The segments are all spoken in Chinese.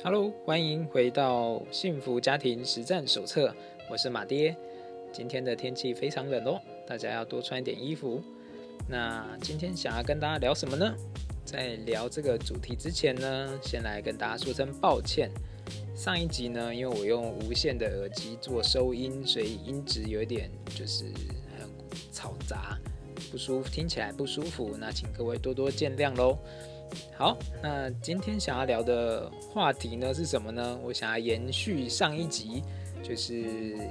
Hello，欢迎回到幸福家庭实战手册。我是马爹。今天的天气非常冷哦，大家要多穿一点衣服。那今天想要跟大家聊什么呢？在聊这个主题之前呢，先来跟大家说声抱歉。上一集呢，因为我用无线的耳机做收音，所以音质有一点就是很嘈杂，不舒服，听起来不舒服。那请各位多多见谅喽。好，那今天想要聊的话题呢是什么呢？我想要延续上一集，就是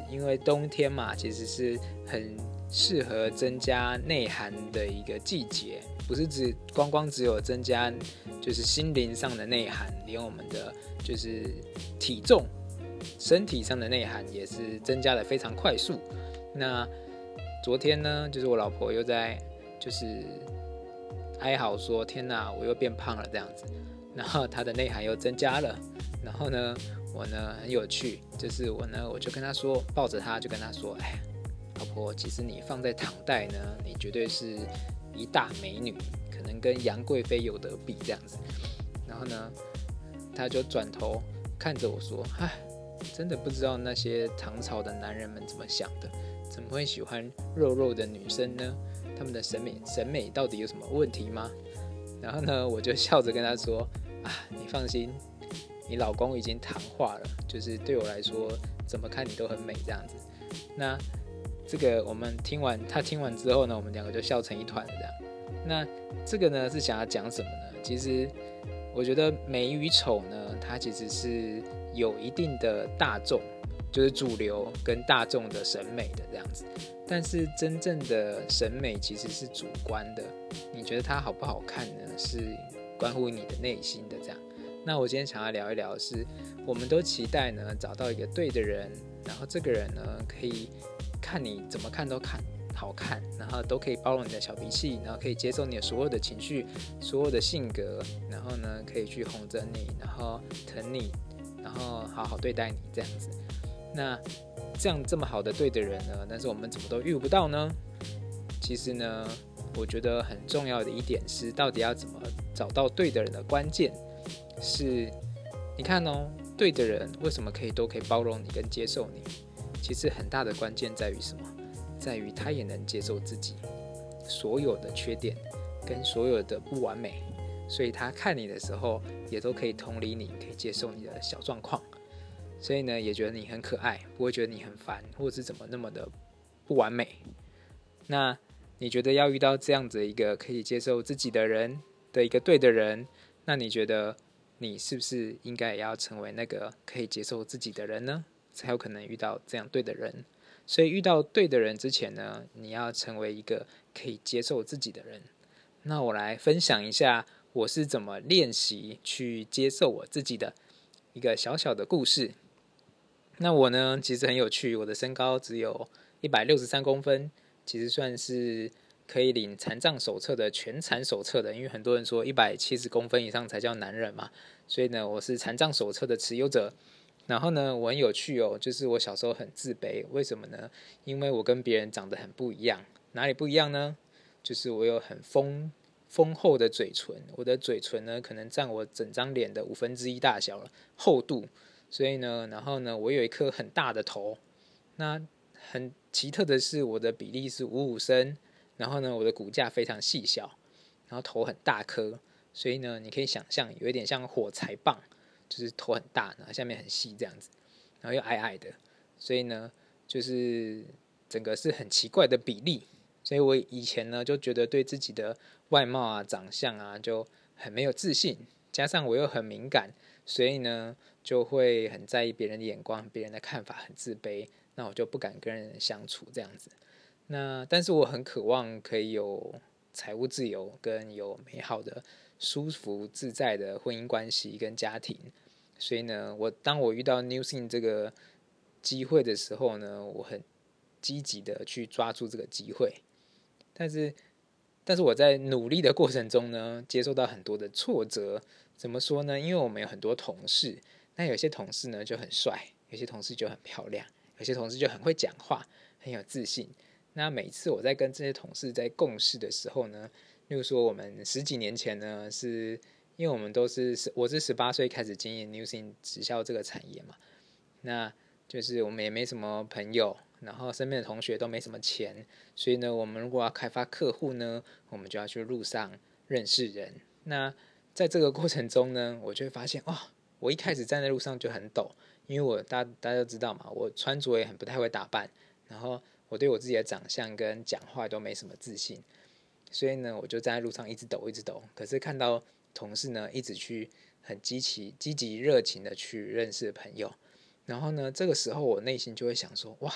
因为冬天嘛，其实是很适合增加内涵的一个季节，不是只光光只有增加就是心灵上的内涵，连我们的就是体重、身体上的内涵也是增加的非常快速。那昨天呢，就是我老婆又在就是。哀嚎说：“天哪，我又变胖了这样子。”然后它的内涵又增加了。然后呢，我呢很有趣，就是我呢我就跟他说，抱着他就跟他说：“哎，老婆，其实你放在唐代呢，你绝对是一大美女，可能跟杨贵妃有得比这样子。”然后呢，他就转头看着我说：“唉，真的不知道那些唐朝的男人们怎么想的，怎么会喜欢肉肉的女生呢？”他们的审美审美到底有什么问题吗？然后呢，我就笑着跟他说：“啊，你放心，你老公已经谈话了，就是对我来说，怎么看你都很美这样子。”那这个我们听完，他听完之后呢，我们两个就笑成一团了这样。那这个呢是想要讲什么呢？其实我觉得美与丑呢，它其实是有一定的大众。就是主流跟大众的审美的这样子，但是真正的审美其实是主观的。你觉得它好不好看呢？是关乎你的内心的这样。那我今天想要聊一聊，是我们都期待呢找到一个对的人，然后这个人呢可以看你怎么看都看好看，然后都可以包容你的小脾气，然后可以接受你的所有的情绪、所有的性格，然后呢可以去哄着你，然后疼你，然后好好对待你这样子。那这样这么好的对的人呢？但是我们怎么都遇不到呢？其实呢，我觉得很重要的一点是，到底要怎么找到对的人的关键是，你看哦，对的人为什么可以都可以包容你跟接受你？其实很大的关键在于什么？在于他也能接受自己所有的缺点跟所有的不完美，所以他看你的时候也都可以同理你，可以接受你的小状况。所以呢，也觉得你很可爱，不会觉得你很烦，或者是怎么那么的不完美。那你觉得要遇到这样子一个可以接受自己的人的一个对的人，那你觉得你是不是应该也要成为那个可以接受自己的人呢？才有可能遇到这样对的人。所以遇到对的人之前呢，你要成为一个可以接受自己的人。那我来分享一下我是怎么练习去接受我自己的一个小小的故事。那我呢，其实很有趣。我的身高只有一百六十三公分，其实算是可以领残障手册的全残手册的。因为很多人说一百七十公分以上才叫男人嘛，所以呢，我是残障手册的持有者。然后呢，我很有趣哦，就是我小时候很自卑，为什么呢？因为我跟别人长得很不一样。哪里不一样呢？就是我有很丰丰厚的嘴唇，我的嘴唇呢，可能占我整张脸的五分之一大小了，厚度。所以呢，然后呢，我有一颗很大的头，那很奇特的是，我的比例是五五身，然后呢，我的骨架非常细小，然后头很大颗，所以呢，你可以想象有一点像火柴棒，就是头很大，然后下面很细这样子，然后又矮矮的，所以呢，就是整个是很奇怪的比例，所以我以前呢就觉得对自己的外貌啊、长相啊就很没有自信，加上我又很敏感。所以呢，就会很在意别人的眼光、别人的看法，很自卑。那我就不敢跟人相处这样子。那但是我很渴望可以有财务自由，跟有美好的、舒服自在的婚姻关系跟家庭。所以呢，我当我遇到 New Thing 这个机会的时候呢，我很积极的去抓住这个机会。但是，但是我在努力的过程中呢，接受到很多的挫折。怎么说呢？因为我们有很多同事，那有些同事呢就很帅，有些同事就很漂亮，有些同事就很会讲话，很有自信。那每次我在跟这些同事在共事的时候呢，例如说我们十几年前呢是因为我们都是我是十八岁开始经营 Newsing 直销这个产业嘛，那就是我们也没什么朋友，然后身边的同学都没什么钱，所以呢，我们如果要开发客户呢，我们就要去路上认识人。那在这个过程中呢，我就会发现，哇，我一开始站在路上就很抖，因为我大大家都知道嘛，我穿着也很不太会打扮，然后我对我自己的长相跟讲话都没什么自信，所以呢，我就站在路上一直抖，一直抖。可是看到同事呢，一直去很积极、积极、热情的去认识朋友，然后呢，这个时候我内心就会想说，哇，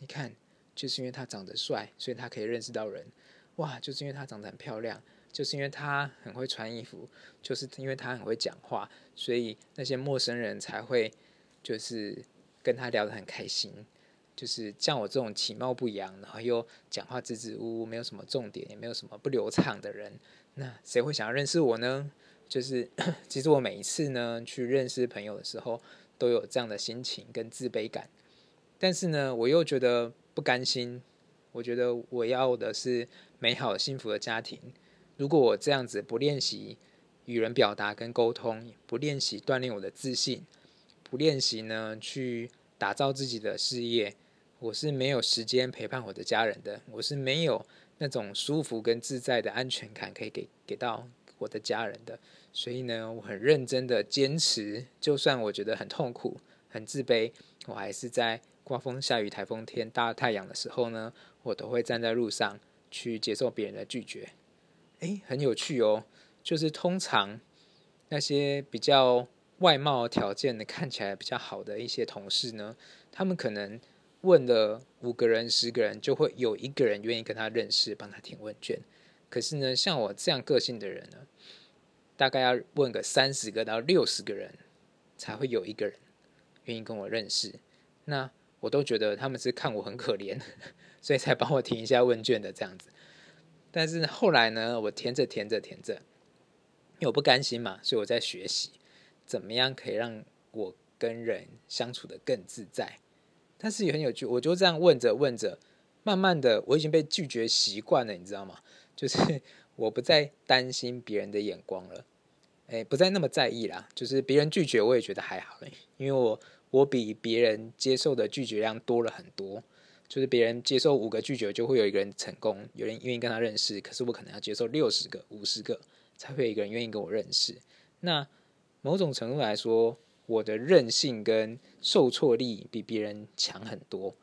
你看，就是因为他长得帅，所以他可以认识到人，哇，就是因为他长得很漂亮。就是因为他很会穿衣服，就是因为他很会讲话，所以那些陌生人才会就是跟他聊得很开心。就是像我这种其貌不扬，然后又讲话支支吾吾，没有什么重点，也没有什么不流畅的人，那谁会想要认识我呢？就是 其实我每一次呢去认识朋友的时候，都有这样的心情跟自卑感，但是呢，我又觉得不甘心。我觉得我要的是美好幸福的家庭。如果我这样子不练习与人表达跟沟通，不练习锻炼我的自信，不练习呢去打造自己的事业，我是没有时间陪伴我的家人的，我是没有那种舒服跟自在的安全感可以给给到我的家人的。所以呢，我很认真的坚持，就算我觉得很痛苦、很自卑，我还是在刮风下雨、台风天、大太阳的时候呢，我都会站在路上去接受别人的拒绝。诶，很有趣哦。就是通常那些比较外貌条件的看起来比较好的一些同事呢，他们可能问了五个人、十个人，就会有一个人愿意跟他认识，帮他填问卷。可是呢，像我这样个性的人呢，大概要问个三十个到六十个人，才会有一个人愿意跟我认识。那我都觉得他们是看我很可怜，所以才帮我填一下问卷的这样子。但是后来呢，我填着填着填着，因为我不甘心嘛，所以我在学习怎么样可以让我跟人相处的更自在。但是也很有趣，我就这样问着问着，慢慢的我已经被拒绝习惯了，你知道吗？就是我不再担心别人的眼光了，哎，不再那么在意啦。就是别人拒绝我也觉得还好，因为我我比别人接受的拒绝量多了很多。就是别人接受五个拒绝，就会有一个人成功，有人愿意跟他认识。可是我可能要接受六十个、五十个，才会有一个人愿意跟我认识。那某种程度来说，我的韧性跟受挫力比别人强很多。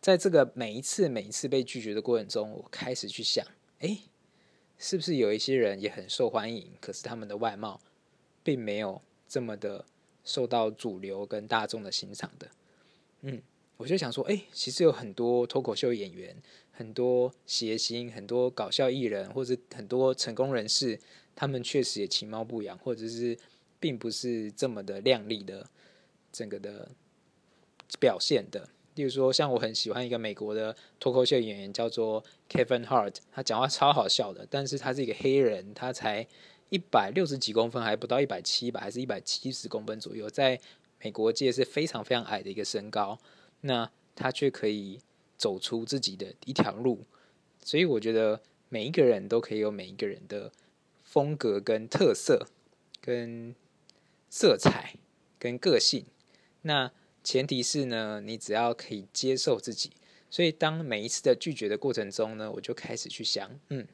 在这个每一次、每一次被拒绝的过程中，我开始去想：哎，是不是有一些人也很受欢迎，可是他们的外貌并没有这么的受到主流跟大众的欣赏的？嗯。我就想说，哎，其实有很多脱口秀演员，很多谐星，很多搞笑艺人，或者很多成功人士，他们确实也其貌不扬，或者是并不是这么的靓丽的整个的表现的。例如说，像我很喜欢一个美国的脱口秀演员，叫做 Kevin Hart，他讲话超好笑的，但是他是一个黑人，他才一百六十几公分，还不到一百七吧，还是一百七十公分左右，在美国界是非常非常矮的一个身高。那他却可以走出自己的一条路，所以我觉得每一个人都可以有每一个人的风格跟特色、跟色彩、跟个性。那前提是呢，你只要可以接受自己。所以当每一次的拒绝的过程中呢，我就开始去想，嗯，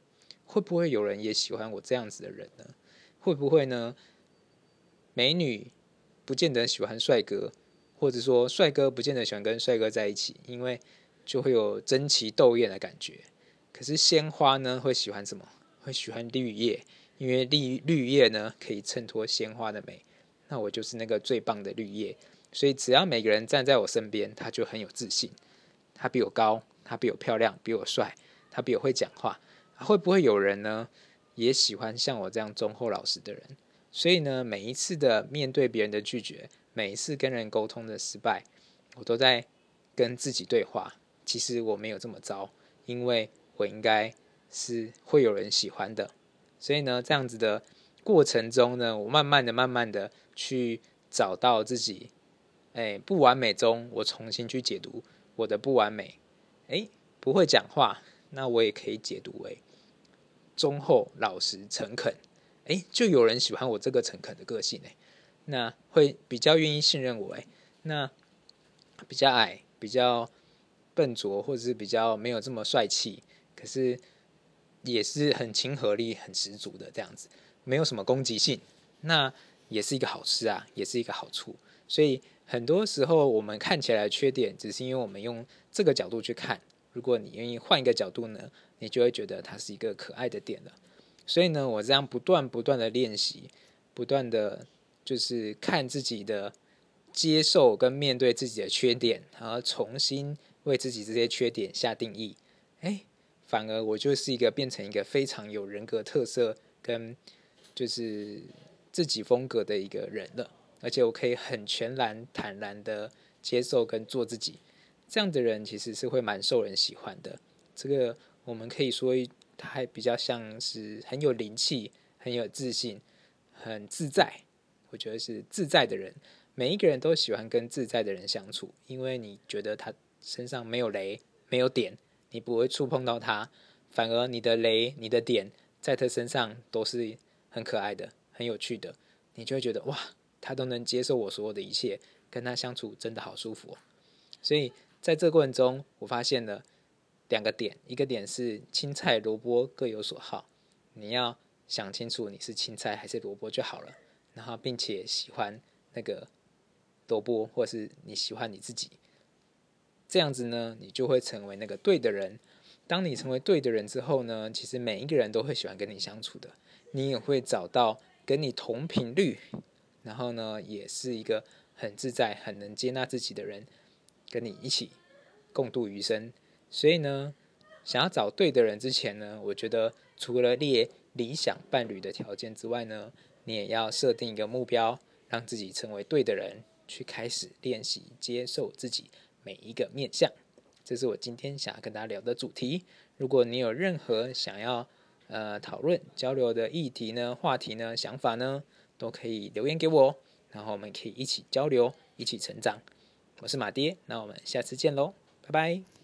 会不会有人也喜欢我这样子的人呢？会不会呢？美女不见得喜欢帅哥。或者说，帅哥不见得喜欢跟帅哥在一起，因为就会有争奇斗艳的感觉。可是鲜花呢，会喜欢什么？会喜欢绿叶，因为绿绿叶呢可以衬托鲜花的美。那我就是那个最棒的绿叶。所以只要每个人站在我身边，他就很有自信。他比我高，他比我漂亮，比我帅，他比我会讲话。会不会有人呢，也喜欢像我这样忠厚老实的人？所以呢，每一次的面对别人的拒绝。每一次跟人沟通的失败，我都在跟自己对话。其实我没有这么糟，因为我应该是会有人喜欢的。所以呢，这样子的过程中呢，我慢慢的、慢慢的去找到自己，哎，不完美中，我重新去解读我的不完美。哎，不会讲话，那我也可以解读为忠厚、老实、诚恳。哎，就有人喜欢我这个诚恳的个性哎，那会比较愿意信任我哎，那比较矮、比较笨拙，或者是比较没有这么帅气，可是也是很亲和力很十足的这样子，没有什么攻击性，那也是一个好事啊，也是一个好处。所以很多时候我们看起来缺点，只是因为我们用这个角度去看。如果你愿意换一个角度呢，你就会觉得它是一个可爱的点了。所以呢，我这样不断不断的练习，不断的就是看自己的接受跟面对自己的缺点，然后重新为自己这些缺点下定义。哎，反而我就是一个变成一个非常有人格特色跟就是自己风格的一个人了。而且我可以很全然坦然的接受跟做自己，这样的人其实是会蛮受人喜欢的。这个我们可以说一。他还比较像是很有灵气、很有自信、很自在。我觉得是自在的人，每一个人都喜欢跟自在的人相处，因为你觉得他身上没有雷、没有点，你不会触碰到他，反而你的雷、你的点在他身上都是很可爱的、很有趣的，你就会觉得哇，他都能接受我所有的一切，跟他相处真的好舒服。所以在这过程中，我发现了。两个点，一个点是青菜萝卜各有所好，你要想清楚你是青菜还是萝卜就好了。然后，并且喜欢那个萝卜，或是你喜欢你自己，这样子呢，你就会成为那个对的人。当你成为对的人之后呢，其实每一个人都会喜欢跟你相处的，你也会找到跟你同频率，然后呢，也是一个很自在、很能接纳自己的人，跟你一起共度余生。所以呢，想要找对的人之前呢，我觉得除了列理想伴侣的条件之外呢，你也要设定一个目标，让自己成为对的人，去开始练习接受自己每一个面相。这是我今天想要跟大家聊的主题。如果你有任何想要呃讨论交流的议题呢、话题呢、想法呢，都可以留言给我，然后我们可以一起交流，一起成长。我是马爹，那我们下次见喽，拜拜。